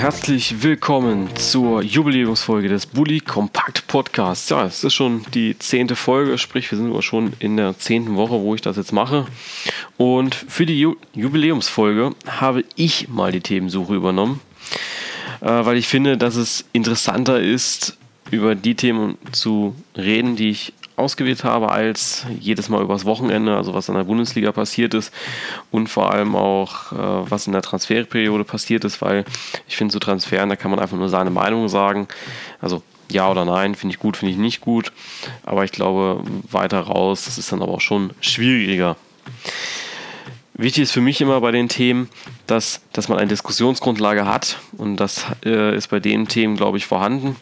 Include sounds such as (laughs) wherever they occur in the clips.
herzlich willkommen zur Jubiläumsfolge des Bully Kompakt Podcasts. Ja, es ist schon die zehnte Folge, sprich, wir sind aber schon in der zehnten Woche, wo ich das jetzt mache. Und für die Ju Jubiläumsfolge habe ich mal die Themensuche übernommen, äh, weil ich finde, dass es interessanter ist, über die Themen zu reden, die ich ausgewählt habe, als jedes Mal übers Wochenende, also was in der Bundesliga passiert ist und vor allem auch, äh, was in der Transferperiode passiert ist, weil ich finde, zu Transferen, da kann man einfach nur seine Meinung sagen. Also ja oder nein, finde ich gut, finde ich nicht gut. Aber ich glaube, weiter raus, das ist dann aber auch schon schwieriger. Wichtig ist für mich immer bei den Themen, dass, dass man eine Diskussionsgrundlage hat und das äh, ist bei den Themen, glaube ich, vorhanden.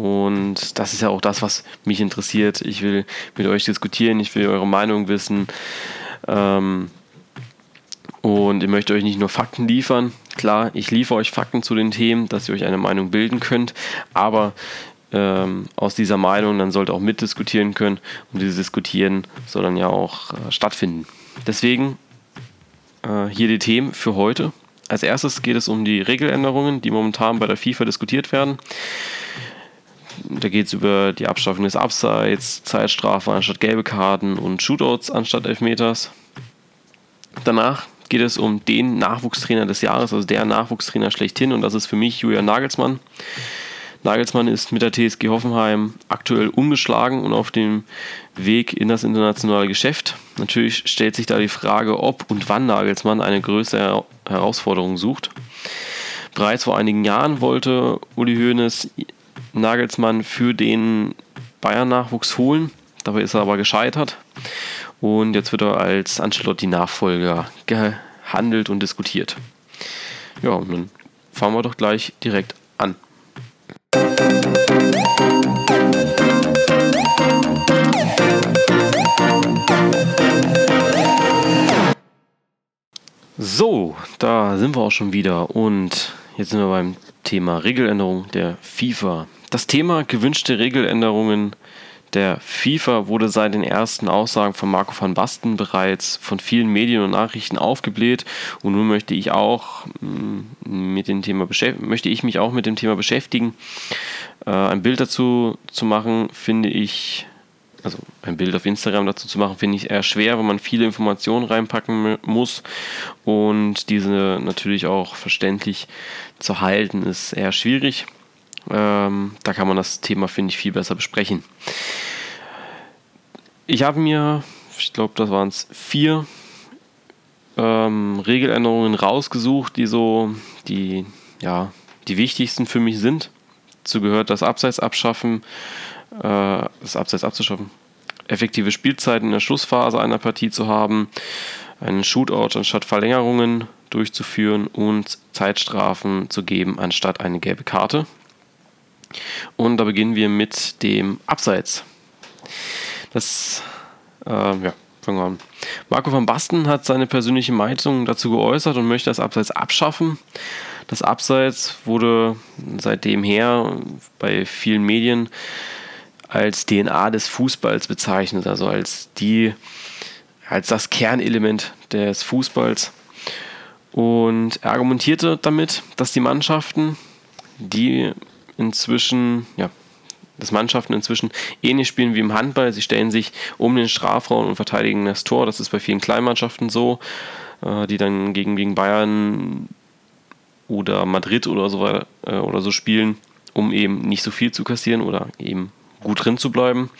Und das ist ja auch das, was mich interessiert. Ich will mit euch diskutieren, ich will eure Meinung wissen. Ähm, und ich möchte euch nicht nur Fakten liefern. Klar, ich liefere euch Fakten zu den Themen, dass ihr euch eine Meinung bilden könnt. Aber ähm, aus dieser Meinung, dann sollt ihr auch mitdiskutieren können. Und dieses Diskutieren soll dann ja auch äh, stattfinden. Deswegen äh, hier die Themen für heute. Als erstes geht es um die Regeländerungen, die momentan bei der FIFA diskutiert werden. Da geht es über die Abschaffung des Abseits, Zeitstrafe anstatt gelbe Karten und Shootouts anstatt Elfmeters. Danach geht es um den Nachwuchstrainer des Jahres, also der Nachwuchstrainer schlechthin, und das ist für mich Julian Nagelsmann. Nagelsmann ist mit der TSG Hoffenheim aktuell ungeschlagen und auf dem Weg in das internationale Geschäft. Natürlich stellt sich da die Frage, ob und wann Nagelsmann eine größere Herausforderung sucht. Bereits vor einigen Jahren wollte Uli Hoeneß Nagelsmann für den Bayern-Nachwuchs holen. Dabei ist er aber gescheitert. Und jetzt wird er als Ancelotti-Nachfolger gehandelt und diskutiert. Ja, und dann fangen wir doch gleich direkt an. So, da sind wir auch schon wieder und jetzt sind wir beim Thema Regeländerung der FIFA. Das Thema gewünschte Regeländerungen der FIFA wurde seit den ersten Aussagen von Marco van Basten bereits von vielen Medien und Nachrichten aufgebläht und nun möchte ich auch mm, mit dem Thema möchte ich mich auch mit dem Thema beschäftigen. Äh, ein Bild dazu zu machen, finde ich also ein Bild auf Instagram dazu zu machen, finde ich eher schwer, weil man viele Informationen reinpacken muss und diese natürlich auch verständlich zu halten, ist eher schwierig. Ähm, da kann man das Thema, finde ich, viel besser besprechen. Ich habe mir, ich glaube, das waren es vier ähm, Regeländerungen rausgesucht, die so die, ja, die wichtigsten für mich sind. Dazu gehört das Abseits abschaffen, äh, das Abseits abzuschaffen, effektive Spielzeiten in der Schlussphase einer Partie zu haben, einen Shootout anstatt Verlängerungen durchzuführen und Zeitstrafen zu geben anstatt eine gelbe Karte. Und da beginnen wir mit dem Abseits. Das, äh, ja, fangen wir an. Marco van Basten hat seine persönliche Meinung dazu geäußert und möchte das Abseits abschaffen. Das Abseits wurde seitdem her bei vielen Medien als DNA des Fußballs bezeichnet, also als die, als das Kernelement des Fußballs. Und er argumentierte damit, dass die Mannschaften, die inzwischen, ja, dass Mannschaften inzwischen ähnlich spielen wie im Handball. Sie stellen sich um den Strafraum und verteidigen das Tor. Das ist bei vielen Kleinmannschaften so, äh, die dann gegen, gegen Bayern oder Madrid oder so, äh, oder so spielen, um eben nicht so viel zu kassieren oder eben gut drin zu bleiben.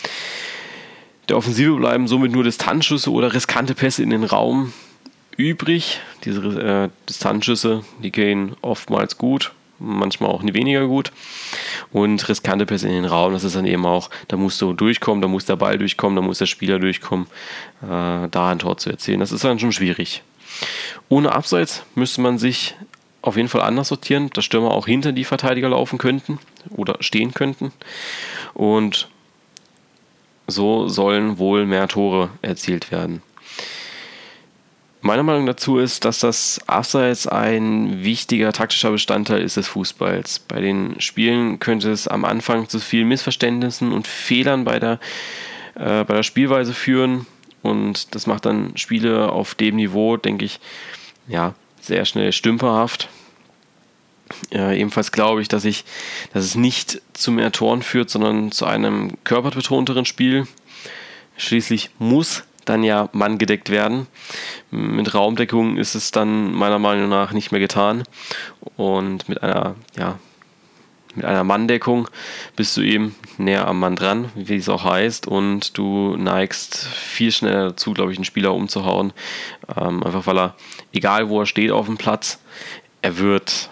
Der Offensive bleiben somit nur Distanzschüsse oder riskante Pässe in den Raum übrig. Diese äh, Distanzschüsse, die gehen oftmals gut, manchmal auch weniger gut. Und riskante Pässe in den Raum, das ist dann eben auch, da musst du durchkommen, da muss der Ball durchkommen, da muss der Spieler durchkommen, äh, da ein Tor zu erzielen. Das ist dann schon schwierig. Ohne Abseits müsste man sich auf jeden Fall anders sortieren, dass Stürmer auch hinter die Verteidiger laufen könnten oder stehen könnten. Und so sollen wohl mehr Tore erzielt werden. Meine Meinung dazu ist, dass das Abseits ein wichtiger taktischer Bestandteil ist des Fußballs. Bei den Spielen könnte es am Anfang zu vielen Missverständnissen und Fehlern bei der, äh, bei der Spielweise führen. Und das macht dann Spiele auf dem Niveau, denke ich, ja, sehr schnell stümperhaft. Äh, ebenfalls glaube ich, dass ich, dass es nicht zu mehr Toren führt, sondern zu einem körperbetonteren Spiel. Schließlich muss dann ja Mann gedeckt werden. Mit Raumdeckung ist es dann meiner Meinung nach nicht mehr getan. Und mit einer, ja, mit einer Manndeckung bist du eben näher am Mann dran, wie es auch heißt, und du neigst viel schneller dazu, glaube ich, einen Spieler umzuhauen. Ähm, einfach weil er, egal wo er steht auf dem Platz, er wird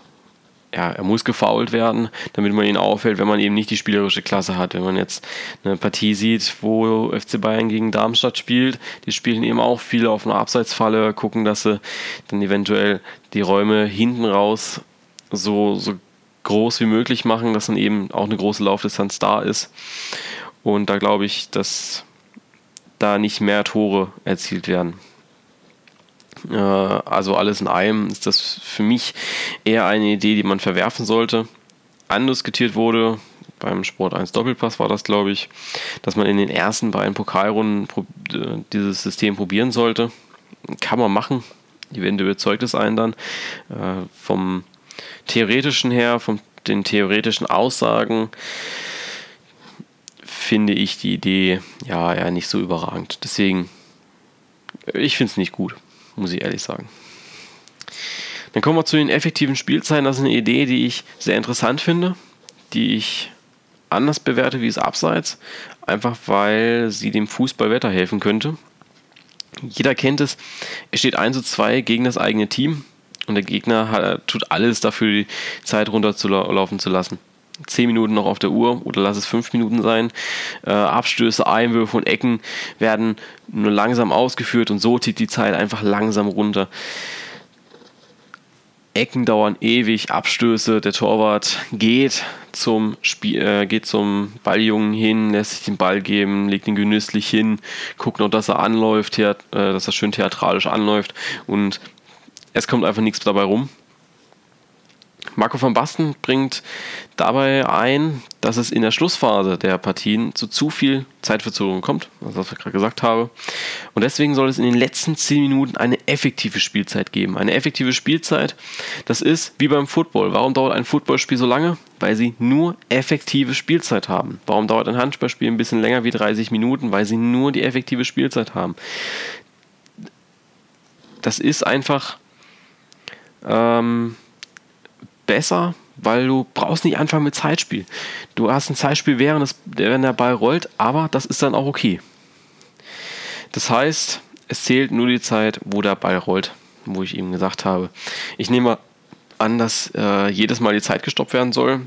ja, er muss gefault werden, damit man ihn auffällt, wenn man eben nicht die spielerische Klasse hat. Wenn man jetzt eine Partie sieht, wo FC Bayern gegen Darmstadt spielt, die spielen eben auch viele auf einer Abseitsfalle, gucken, dass sie dann eventuell die Räume hinten raus so, so groß wie möglich machen, dass dann eben auch eine große Laufdistanz da ist. Und da glaube ich, dass da nicht mehr Tore erzielt werden. Äh, also alles in allem ist das für mich eher eine Idee, die man verwerfen sollte. Andiskutiert wurde, beim Sport 1 Doppelpass war das, glaube ich, dass man in den ersten beiden Pokalrunden äh, dieses System probieren sollte. Kann man machen. Eventuell überzeugt es einen dann. Äh, vom theoretischen her, von den theoretischen Aussagen, finde ich die Idee ja, ja nicht so überragend. Deswegen, ich finde es nicht gut muss ich ehrlich sagen. Dann kommen wir zu den effektiven Spielzeiten. Das ist eine Idee, die ich sehr interessant finde, die ich anders bewerte wie es Abseits, einfach weil sie dem Fußball weiterhelfen könnte. Jeder kennt es, es steht 1 zu 2 gegen das eigene Team und der Gegner hat, tut alles dafür, die Zeit runterzulaufen zu lassen. 10 Minuten noch auf der Uhr oder lass es 5 Minuten sein. Äh, Abstöße, Einwürfe und Ecken werden nur langsam ausgeführt und so zieht die Zeit einfach langsam runter. Ecken dauern ewig, Abstöße, der Torwart geht zum, Spiel, äh, geht zum Balljungen hin, lässt sich den Ball geben, legt ihn genüsslich hin, guckt noch, dass er anläuft, äh, dass er schön theatralisch anläuft und es kommt einfach nichts dabei rum. Marco van Basten bringt dabei ein, dass es in der Schlussphase der Partien zu zu viel Zeitverzögerung kommt, also was ich gerade gesagt habe. Und deswegen soll es in den letzten 10 Minuten eine effektive Spielzeit geben. Eine effektive Spielzeit, das ist wie beim Football. Warum dauert ein Footballspiel so lange? Weil sie nur effektive Spielzeit haben. Warum dauert ein Handballspiel ein bisschen länger wie 30 Minuten? Weil sie nur die effektive Spielzeit haben. Das ist einfach. Ähm, besser, weil du brauchst nicht anfangen mit Zeitspiel. Du hast ein Zeitspiel, während, das, während der Ball rollt, aber das ist dann auch okay. Das heißt, es zählt nur die Zeit, wo der Ball rollt, wo ich eben gesagt habe. Ich nehme an, dass äh, jedes Mal die Zeit gestoppt werden soll,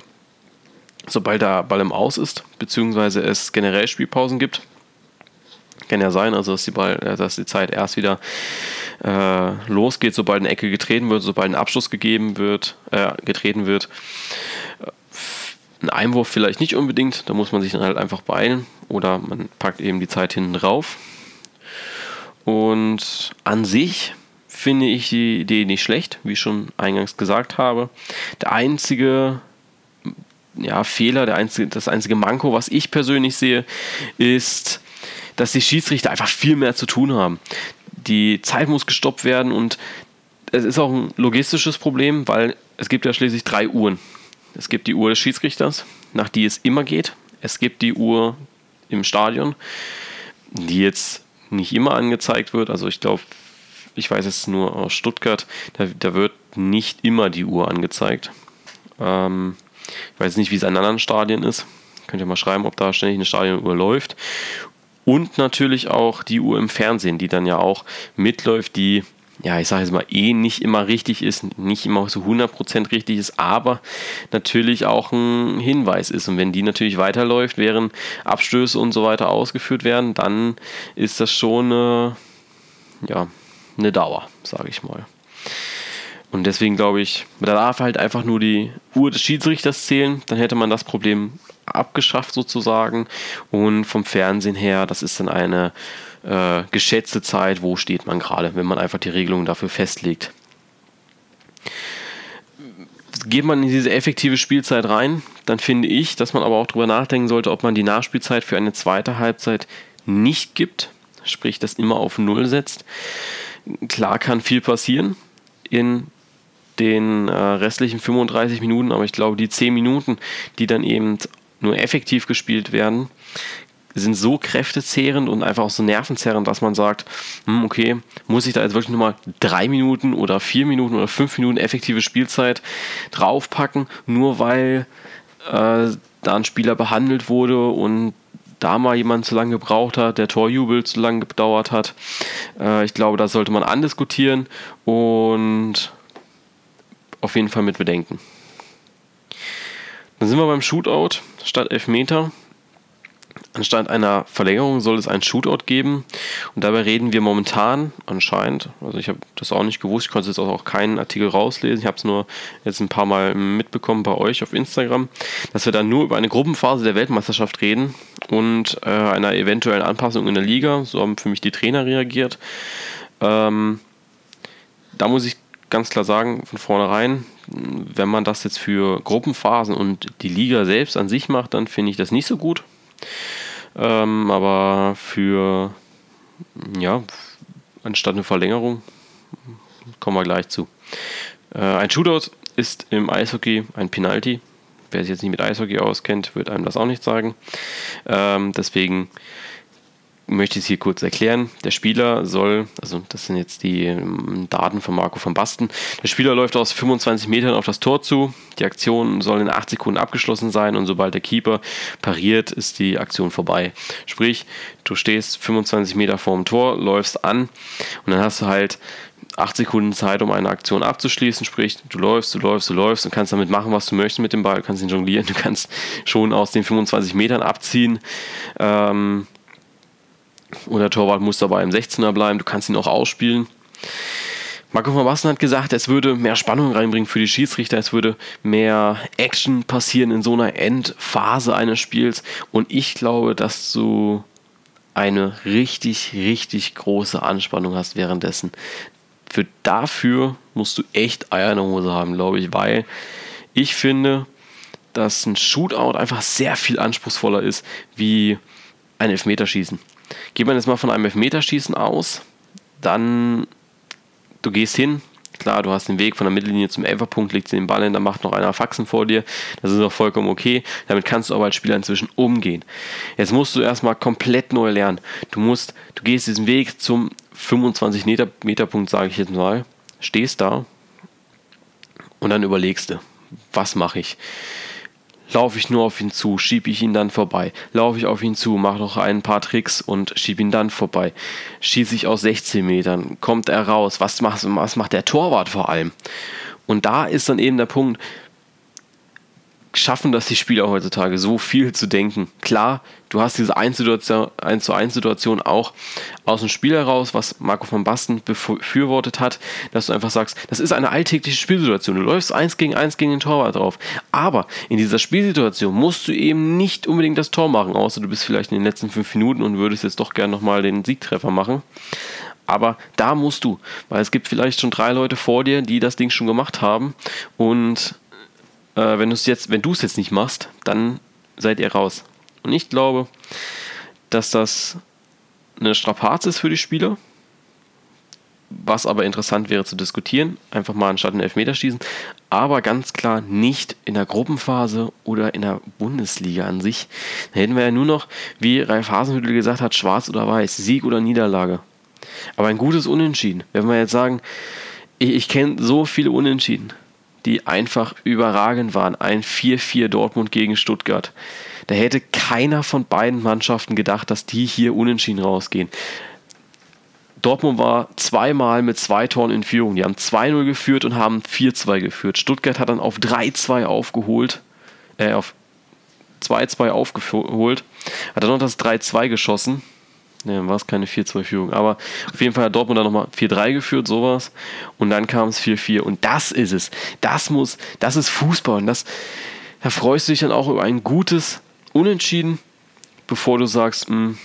sobald der Ball im Aus ist, beziehungsweise es generell Spielpausen gibt. Kann ja sein, also dass die, Ball, äh, dass die Zeit erst wieder äh, losgeht, sobald eine Ecke getreten wird, sobald ein Abschluss gegeben wird, äh, getreten wird. Ein Einwurf vielleicht nicht unbedingt, da muss man sich dann halt einfach beeilen oder man packt eben die Zeit hinten drauf. Und an sich finde ich die Idee nicht schlecht, wie ich schon eingangs gesagt habe. Der einzige ja, Fehler, der einzige, das einzige Manko, was ich persönlich sehe, ist, dass die Schiedsrichter einfach viel mehr zu tun haben die Zeit muss gestoppt werden und es ist auch ein logistisches Problem, weil es gibt ja schließlich drei Uhren. Es gibt die Uhr des Schiedsrichters, nach die es immer geht. Es gibt die Uhr im Stadion, die jetzt nicht immer angezeigt wird. Also ich glaube, ich weiß es nur aus Stuttgart, da, da, wird nicht immer die Uhr angezeigt. Ähm, ich weiß nicht, wie es in anderen Stadien ist. Könnt ihr mal schreiben, ob da ständig eine Stadionuhr läuft. Und natürlich auch die Uhr im Fernsehen, die dann ja auch mitläuft, die, ja, ich sage jetzt mal, eh nicht immer richtig ist, nicht immer so 100% richtig ist, aber natürlich auch ein Hinweis ist. Und wenn die natürlich weiterläuft, während Abstöße und so weiter ausgeführt werden, dann ist das schon eine, ja, eine Dauer, sage ich mal. Und deswegen glaube ich, da darf halt einfach nur die Uhr des Schiedsrichters zählen, dann hätte man das Problem abgeschafft sozusagen. Und vom Fernsehen her, das ist dann eine äh, geschätzte Zeit, wo steht man gerade, wenn man einfach die Regelungen dafür festlegt. Geht man in diese effektive Spielzeit rein, dann finde ich, dass man aber auch darüber nachdenken sollte, ob man die Nachspielzeit für eine zweite Halbzeit nicht gibt, sprich das immer auf Null setzt. Klar kann viel passieren in den äh, restlichen 35 Minuten, aber ich glaube, die 10 Minuten, die dann eben nur effektiv gespielt werden, sind so kräftezehrend und einfach auch so nervenzerrend, dass man sagt, hm, okay, muss ich da jetzt wirklich nochmal drei Minuten oder vier Minuten oder fünf Minuten effektive Spielzeit draufpacken, nur weil äh, da ein Spieler behandelt wurde und da mal jemand zu lange gebraucht hat, der Torjubel zu lange gedauert hat. Äh, ich glaube, da sollte man andiskutieren und auf jeden Fall mit bedenken. Dann sind wir beim Shootout statt Elfmeter. Anstatt einer Verlängerung soll es ein Shootout geben. Und dabei reden wir momentan anscheinend, also ich habe das auch nicht gewusst, ich konnte jetzt auch keinen Artikel rauslesen, ich habe es nur jetzt ein paar Mal mitbekommen bei euch auf Instagram, dass wir dann nur über eine Gruppenphase der Weltmeisterschaft reden und äh, einer eventuellen Anpassung in der Liga. So haben für mich die Trainer reagiert. Ähm, da muss ich ganz klar sagen, von vornherein, wenn man das jetzt für Gruppenphasen und die Liga selbst an sich macht, dann finde ich das nicht so gut. Ähm, aber für, ja, anstatt eine Verlängerung, kommen wir gleich zu. Äh, ein Shootout ist im Eishockey ein Penalty. Wer sich jetzt nicht mit Eishockey auskennt, wird einem das auch nicht sagen. Ähm, deswegen möchte ich es hier kurz erklären. Der Spieler soll, also das sind jetzt die ähm, Daten von Marco van Basten, der Spieler läuft aus 25 Metern auf das Tor zu. Die Aktion soll in 8 Sekunden abgeschlossen sein und sobald der Keeper pariert, ist die Aktion vorbei. Sprich, du stehst 25 Meter vorm Tor, läufst an und dann hast du halt 8 Sekunden Zeit, um eine Aktion abzuschließen. Sprich, du läufst, du läufst, du läufst und kannst damit machen, was du möchtest mit dem Ball. Du kannst ihn jonglieren, du kannst schon aus den 25 Metern abziehen. Ähm, und der Torwart muss dabei im 16er bleiben. Du kannst ihn auch ausspielen. Marco van Basten hat gesagt, es würde mehr Spannung reinbringen für die Schiedsrichter, es würde mehr Action passieren in so einer Endphase eines Spiels. Und ich glaube, dass du eine richtig, richtig große Anspannung hast währenddessen. Für dafür musst du echt Eier in der Hose haben, glaube ich, weil ich finde, dass ein Shootout einfach sehr viel anspruchsvoller ist wie ein Elfmeterschießen. Geht man jetzt mal von einem Elfmeterschießen aus, dann du gehst hin, klar, du hast den Weg von der Mittellinie zum Elferpunkt, legst den Ball hin, dann macht noch einer Faxen vor dir. Das ist auch vollkommen okay. Damit kannst du aber als Spieler inzwischen umgehen. Jetzt musst du erstmal komplett neu lernen. Du musst, du gehst diesen Weg zum 25 Meter, Meter Punkt, sage ich jetzt mal, stehst da und dann überlegst du, was mache ich? Laufe ich nur auf ihn zu, schiebe ich ihn dann vorbei. Laufe ich auf ihn zu, mache noch ein paar Tricks und schiebe ihn dann vorbei. Schieße ich aus 16 Metern, kommt er raus. Was macht, was macht der Torwart vor allem? Und da ist dann eben der Punkt, schaffen das die Spieler heutzutage, so viel zu denken. Klar, du hast diese 1 zu 1 Situation auch aus dem Spiel heraus, was Marco von Basten befürwortet hat, dass du einfach sagst, das ist eine alltägliche Spielsituation. Du läufst 1 gegen 1 gegen den Torwart drauf. Aber in dieser Spielsituation musst du eben nicht unbedingt das Tor machen, außer du bist vielleicht in den letzten 5 Minuten und würdest jetzt doch gerne nochmal den Siegtreffer machen. Aber da musst du, weil es gibt vielleicht schon drei Leute vor dir, die das Ding schon gemacht haben und äh, wenn du es jetzt, wenn du es jetzt nicht machst, dann seid ihr raus. Und ich glaube, dass das eine Strapaze ist für die Spieler, was aber interessant wäre zu diskutieren, einfach mal anstatt einen Elfmeterschießen, aber ganz klar nicht in der Gruppenphase oder in der Bundesliga an sich. Da hätten wir ja nur noch, wie Ralf Hasenhüttel gesagt hat, schwarz oder weiß, Sieg oder Niederlage. Aber ein gutes Unentschieden. Wenn wir jetzt sagen, ich, ich kenne so viele Unentschieden die einfach überragend waren. Ein 4-4 Dortmund gegen Stuttgart. Da hätte keiner von beiden Mannschaften gedacht, dass die hier unentschieden rausgehen. Dortmund war zweimal mit zwei Toren in Führung. Die haben 2-0 geführt und haben 4-2 geführt. Stuttgart hat dann auf 3-2 aufgeholt, äh, auf 2-2 aufgeholt, hat dann noch das 3-2 geschossen Ne, war es keine 4-2-Führung. Aber auf jeden Fall hat Dortmund dann nochmal 4-3 geführt, sowas. Und dann kam es 4-4. Und das ist es. Das muss, das ist Fußball. Und das, da freust du dich dann auch über ein gutes Unentschieden, bevor du sagst, mh, hm,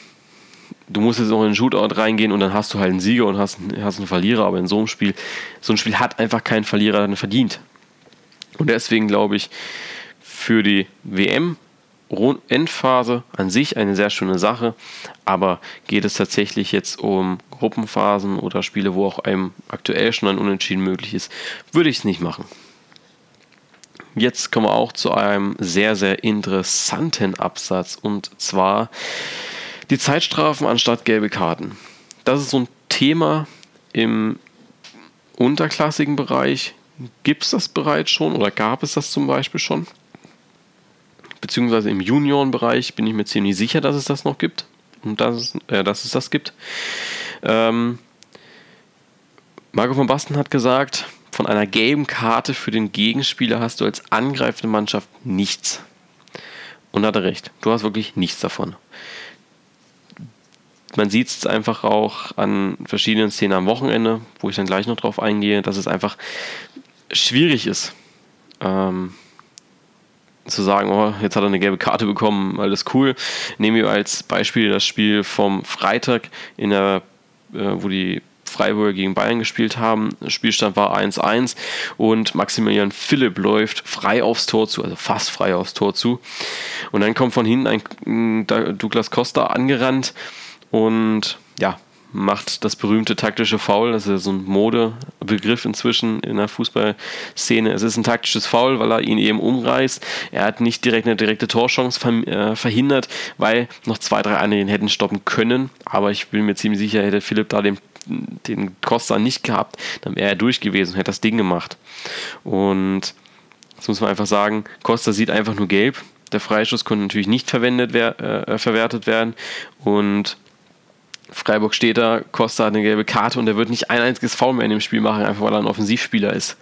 du musst jetzt noch in den Shootout reingehen und dann hast du halt einen Sieger und hast, hast einen Verlierer, aber in so einem Spiel, so ein Spiel hat einfach keinen Verlierer dann verdient. Und deswegen glaube ich, für die WM Endphase an sich eine sehr schöne Sache, aber geht es tatsächlich jetzt um Gruppenphasen oder Spiele, wo auch einem aktuell schon ein Unentschieden möglich ist, würde ich es nicht machen. Jetzt kommen wir auch zu einem sehr, sehr interessanten Absatz und zwar die Zeitstrafen anstatt gelbe Karten. Das ist so ein Thema im unterklassigen Bereich. Gibt es das bereits schon oder gab es das zum Beispiel schon? Beziehungsweise im Juniorenbereich bin ich mir ziemlich sicher, dass es das noch gibt. Und dass, äh, dass es das gibt. Ähm, Marco von Basten hat gesagt, von einer gelben Karte für den Gegenspieler hast du als angreifende Mannschaft nichts. Und hat er recht. Du hast wirklich nichts davon man sieht es einfach auch an verschiedenen Szenen am Wochenende, wo ich dann gleich noch drauf eingehe, dass es einfach schwierig ist, ähm, zu sagen, oh, jetzt hat er eine gelbe Karte bekommen, alles cool. Nehmen wir als Beispiel das Spiel vom Freitag, in der, äh, wo die Freiburger gegen Bayern gespielt haben. Spielstand war 1-1 und Maximilian Philipp läuft frei aufs Tor zu, also fast frei aufs Tor zu. Und dann kommt von hinten ein Douglas Costa angerannt und ja, macht das berühmte taktische Foul. Das ist ja so ein Modebegriff inzwischen in der Fußballszene. Es ist ein taktisches Foul, weil er ihn eben umreißt. Er hat nicht direkt eine direkte Torchance äh, verhindert, weil noch zwei, drei andere ihn hätten stoppen können. Aber ich bin mir ziemlich sicher, hätte Philipp da den, den Costa nicht gehabt, dann wäre er durch gewesen und hätte das Ding gemacht. Und jetzt muss man einfach sagen, Costa sieht einfach nur gelb. Der Freischuss konnte natürlich nicht verwendet, äh, verwertet werden. Und Freiburg steht da, Costa hat eine gelbe Karte und er wird nicht ein einziges Foul mehr in dem Spiel machen, einfach weil er ein Offensivspieler ist.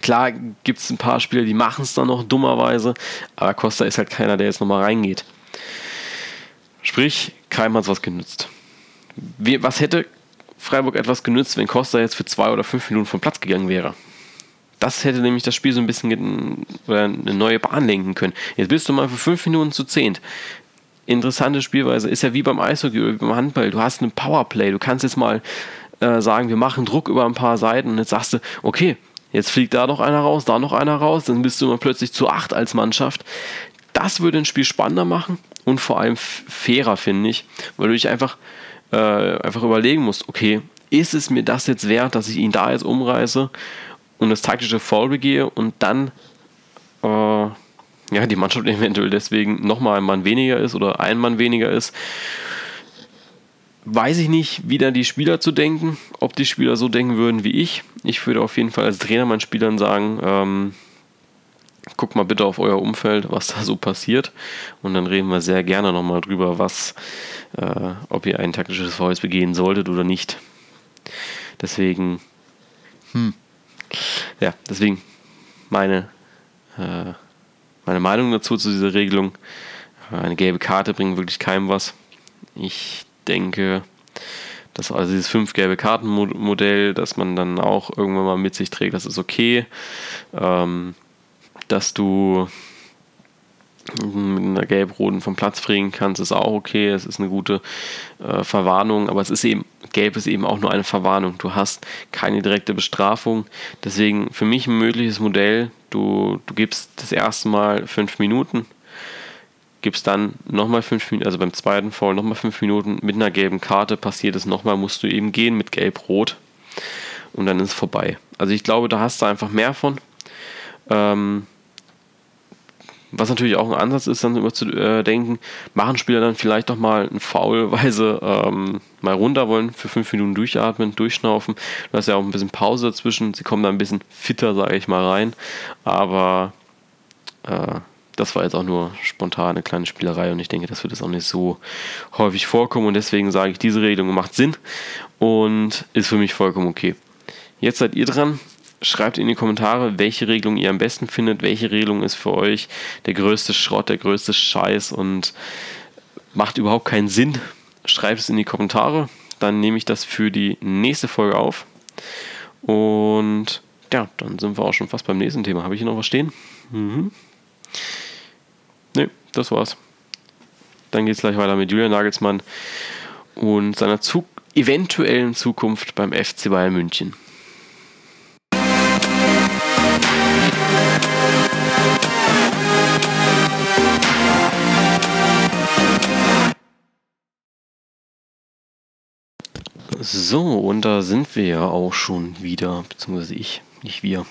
Klar gibt es ein paar Spieler, die machen es dann noch dummerweise, aber Costa ist halt keiner, der jetzt nochmal reingeht. Sprich, Keim hat was genützt. Was hätte Freiburg etwas genützt, wenn Costa jetzt für zwei oder fünf Minuten vom Platz gegangen wäre? Das hätte nämlich das Spiel so ein bisschen oder eine neue Bahn lenken können. Jetzt bist du mal für fünf Minuten zu zehnt interessante Spielweise. Ist ja wie beim Eishockey oder beim Handball. Du hast einen Powerplay. Du kannst jetzt mal äh, sagen, wir machen Druck über ein paar Seiten und jetzt sagst du, okay, jetzt fliegt da noch einer raus, da noch einer raus, dann bist du immer plötzlich zu acht als Mannschaft. Das würde ein Spiel spannender machen und vor allem fairer, finde ich, weil du dich einfach, äh, einfach überlegen musst, okay, ist es mir das jetzt wert, dass ich ihn da jetzt umreiße und das taktische Foul begehe und dann äh, ja, die Mannschaft (laughs) eventuell deswegen nochmal ein Mann weniger ist oder ein Mann weniger ist. Weiß ich nicht, wie da die Spieler zu denken, ob die Spieler so denken würden wie ich. Ich würde auf jeden Fall als Trainer meinen Spielern sagen, ähm, guckt mal bitte auf euer Umfeld, was da so passiert. Und dann reden wir sehr gerne nochmal drüber, was, äh, ob ihr ein taktisches Foul begehen solltet oder nicht. Deswegen, hm. ja, deswegen meine äh, meine Meinung dazu zu dieser Regelung. Eine gelbe Karte bringt wirklich keinem was. Ich denke, dass also dieses fünf gelbe Karten Modell, dass man dann auch irgendwann mal mit sich trägt, das ist okay. Ähm, dass du mit einer gelb-roten vom Platz fliegen kannst, ist auch okay. Es ist eine gute äh, Verwarnung, aber es ist eben, gelb ist eben auch nur eine Verwarnung. Du hast keine direkte Bestrafung. Deswegen für mich ein mögliches Modell. Du, du gibst das erste Mal fünf Minuten, gibst dann nochmal fünf Minuten, also beim zweiten Fall nochmal fünf Minuten mit einer gelben Karte passiert es nochmal, musst du eben gehen mit gelb-rot und dann ist es vorbei. Also ich glaube, da hast du einfach mehr von. Ähm, was natürlich auch ein Ansatz ist, dann immer zu äh, denken, machen Spieler dann vielleicht doch mal einen Foul, (laughs) weil sie ähm, mal runter wollen, für fünf Minuten durchatmen, durchschnaufen. Du hast ja auch ein bisschen Pause dazwischen, sie kommen da ein bisschen fitter, sage ich mal, rein. Aber äh, das war jetzt auch nur spontan eine kleine Spielerei und ich denke, das wird jetzt auch nicht so häufig vorkommen und deswegen sage ich, diese Regelung macht Sinn und ist für mich vollkommen okay. Jetzt seid ihr dran. Schreibt in die Kommentare, welche Regelung ihr am besten findet, welche Regelung ist für euch der größte Schrott, der größte Scheiß und macht überhaupt keinen Sinn. Schreibt es in die Kommentare, dann nehme ich das für die nächste Folge auf. Und ja, dann sind wir auch schon fast beim nächsten Thema. Habe ich hier noch was stehen? Mhm. Ne, das war's. Dann geht es gleich weiter mit Julian Nagelsmann und seiner Zug eventuellen Zukunft beim FC Bayern München. So, und da sind wir ja auch schon wieder, beziehungsweise ich, nicht wir.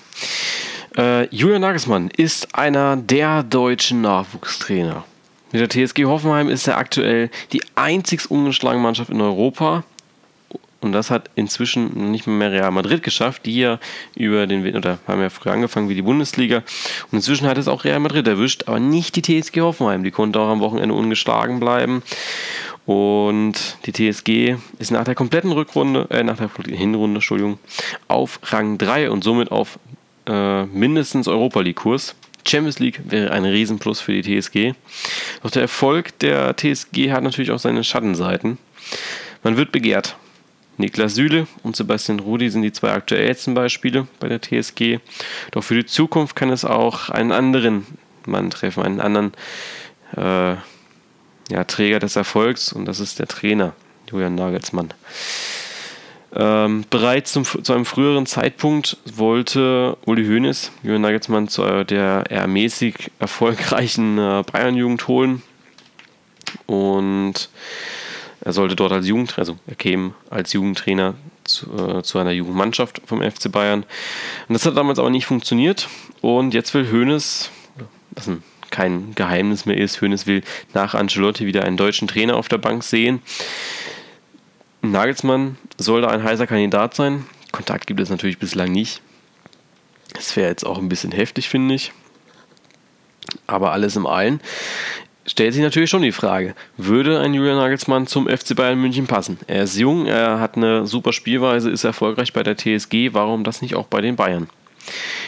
Äh, Julian Nagelsmann ist einer der deutschen Nachwuchstrainer. Mit der TSG Hoffenheim ist er aktuell die einzig ungeschlagene Mannschaft in Europa. Und das hat inzwischen nicht mehr Real Madrid geschafft, die ja über den, oder haben ja früher angefangen wie die Bundesliga. Und inzwischen hat es auch Real Madrid erwischt, aber nicht die TSG Hoffenheim. Die konnte auch am Wochenende ungeschlagen bleiben. Und die TSG ist nach der kompletten Rückrunde, äh, nach der Hinrunde, Entschuldigung, auf Rang 3 und somit auf äh, mindestens Europa League-Kurs. Champions League wäre ein Riesenplus für die TSG. Doch der Erfolg der TSG hat natürlich auch seine Schattenseiten. Man wird begehrt. Niklas Süle und Sebastian Rudi sind die zwei aktuellsten Beispiele bei der TSG. Doch für die Zukunft kann es auch einen anderen Mann treffen, einen anderen äh, ja, Träger des Erfolgs und das ist der Trainer, Julian Nagelsmann. Ähm, bereits zum, zu einem früheren Zeitpunkt wollte Uli Hoeneß Julian Nagelsmann zu der eher mäßig erfolgreichen äh, Bayern-Jugend holen und er sollte dort als Jugend, also er käme als Jugendtrainer zu, äh, zu, einer Jugendmannschaft vom FC Bayern. Und das hat damals aber nicht funktioniert. Und jetzt will Hoeneß, was ein kein Geheimnis mehr ist. Hoeneß will nach Ancelotti wieder einen deutschen Trainer auf der Bank sehen. Nagelsmann soll da ein heißer Kandidat sein. Kontakt gibt es natürlich bislang nicht. Das wäre jetzt auch ein bisschen heftig, finde ich. Aber alles im Allen stellt sich natürlich schon die Frage, würde ein Julian Nagelsmann zum FC Bayern München passen? Er ist jung, er hat eine super Spielweise, ist erfolgreich bei der TSG, warum das nicht auch bei den Bayern?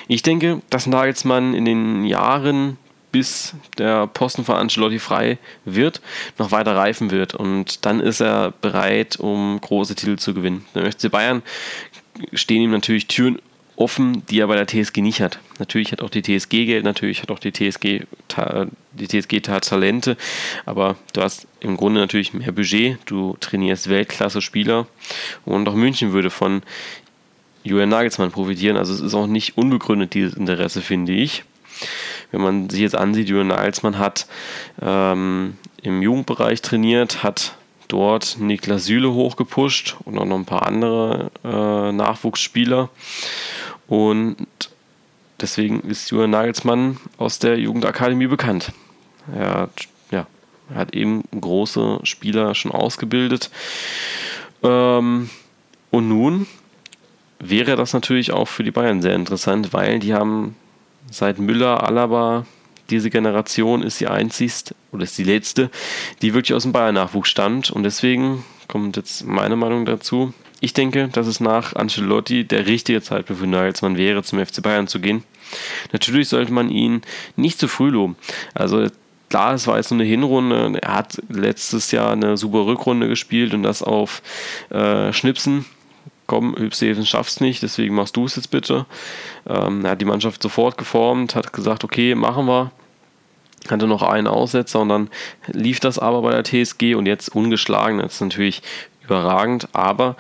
Ich denke, dass Nagelsmann in den Jahren bis der Posten von Ancelotti frei wird, noch weiter reifen wird. Und dann ist er bereit, um große Titel zu gewinnen. Beim FC Bayern stehen ihm natürlich Türen offen, die er bei der TSG nicht hat. Natürlich hat auch die TSG Geld, natürlich hat auch die TSG die TSG Talente, aber du hast im Grunde natürlich mehr Budget, du trainierst Weltklasse-Spieler und auch München würde von Julian Nagelsmann profitieren. Also es ist auch nicht unbegründet, dieses Interesse, finde ich wenn man sich jetzt ansieht, Julian Nagelsmann hat ähm, im Jugendbereich trainiert, hat dort Niklas Süle hochgepusht und auch noch ein paar andere äh, Nachwuchsspieler. Und deswegen ist Julian Nagelsmann aus der Jugendakademie bekannt. Er hat, ja, hat eben große Spieler schon ausgebildet. Ähm, und nun wäre das natürlich auch für die Bayern sehr interessant, weil die haben seit Müller, Alaba, diese Generation ist die einzigste oder ist die letzte, die wirklich aus dem Bayern-Nachwuchs stammt. Und deswegen kommt jetzt meine Meinung dazu. Ich denke, dass es nach Ancelotti der richtige Zeitpunkt für Nagelsmann wäre, zum FC Bayern zu gehen. Natürlich sollte man ihn nicht zu früh loben. Also klar, es war jetzt nur eine Hinrunde. Er hat letztes Jahr eine super Rückrunde gespielt und das auf äh, Schnipsen komm, Hübseven schaffst nicht, deswegen machst du es jetzt bitte. Ähm, er hat die Mannschaft sofort geformt, hat gesagt, okay, machen wir. Hatte noch einen Aussetzer und dann lief das aber bei der TSG und jetzt ungeschlagen. Das ist natürlich überragend, aber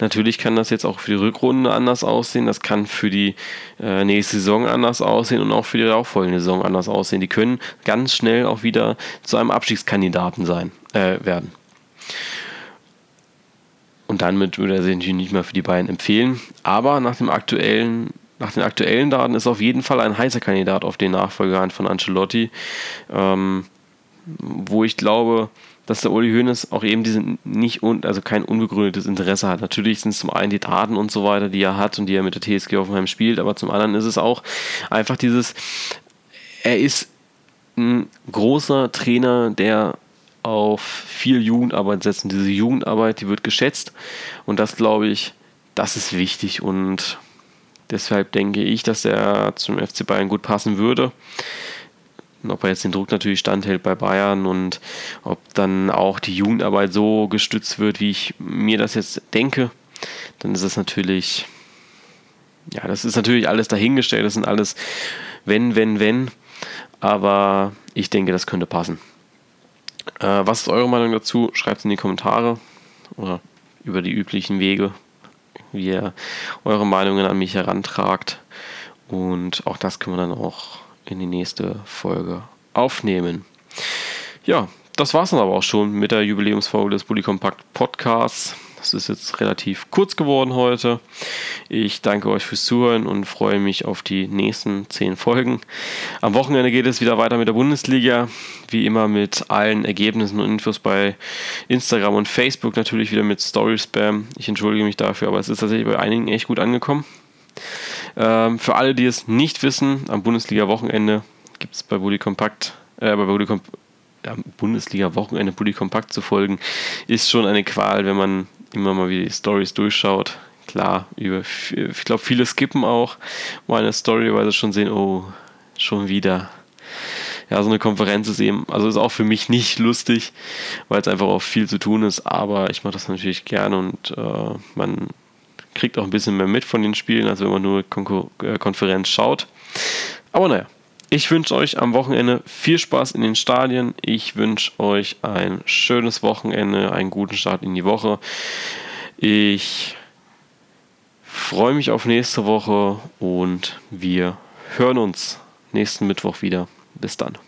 natürlich kann das jetzt auch für die Rückrunde anders aussehen, das kann für die äh, nächste Saison anders aussehen und auch für die darauffolgende Saison anders aussehen. Die können ganz schnell auch wieder zu einem Abstiegskandidaten sein, äh, werden. Und damit würde er sich natürlich nicht mehr für die Bayern empfehlen. Aber nach dem aktuellen nach den aktuellen Daten ist auf jeden Fall ein heißer Kandidat auf den Nachfolger von Ancelotti, ähm, wo ich glaube, dass der Uli Hoeneß auch eben diesen nicht un, also kein unbegründetes Interesse hat. Natürlich sind es zum einen die Daten und so weiter, die er hat und die er mit der TSG Hoffenheim spielt, aber zum anderen ist es auch einfach dieses, er ist ein großer Trainer, der auf viel Jugendarbeit setzen. Diese Jugendarbeit, die wird geschätzt und das glaube ich, das ist wichtig und deshalb denke ich, dass er zum FC Bayern gut passen würde. Und ob er jetzt den Druck natürlich standhält bei Bayern und ob dann auch die Jugendarbeit so gestützt wird, wie ich mir das jetzt denke, dann ist es natürlich, ja, das ist natürlich alles dahingestellt, das sind alles wenn, wenn, wenn, aber ich denke, das könnte passen. Äh, was ist eure Meinung dazu? Schreibt es in die Kommentare. oder über die üblichen Wege, wie ihr eure Meinungen an mich herantragt. Und auch das können wir dann auch in die nächste Folge aufnehmen. Ja, das war es dann aber auch schon mit der Jubiläumsfolge des Bully Compact Podcasts. Das ist jetzt relativ kurz geworden heute. Ich danke euch fürs Zuhören und freue mich auf die nächsten zehn Folgen. Am Wochenende geht es wieder weiter mit der Bundesliga. Wie immer mit allen Ergebnissen und Infos bei Instagram und Facebook. Natürlich wieder mit Story Spam. Ich entschuldige mich dafür, aber es ist tatsächlich bei einigen echt gut angekommen. Ähm, für alle, die es nicht wissen, am Bundesliga-Wochenende gibt es bei Bully Compact, äh, bei Bully Compact am Bundesliga-Wochenende Bully Kompakt zu folgen, ist schon eine Qual, wenn man immer mal wieder die Stories durchschaut. Klar, über, ich glaube, viele skippen auch mal eine Story, weil sie schon sehen, oh, schon wieder. Ja, so eine Konferenz ist eben, also ist auch für mich nicht (laughs) lustig, weil es einfach auch viel zu tun ist, aber ich mache das natürlich gerne und äh, man kriegt auch ein bisschen mehr mit von den Spielen, als wenn man nur Kon äh, Konferenz schaut. Aber naja, ich wünsche euch am Wochenende viel Spaß in den Stadien. Ich wünsche euch ein schönes Wochenende, einen guten Start in die Woche. Ich freue mich auf nächste Woche und wir hören uns nächsten Mittwoch wieder. Bis dann.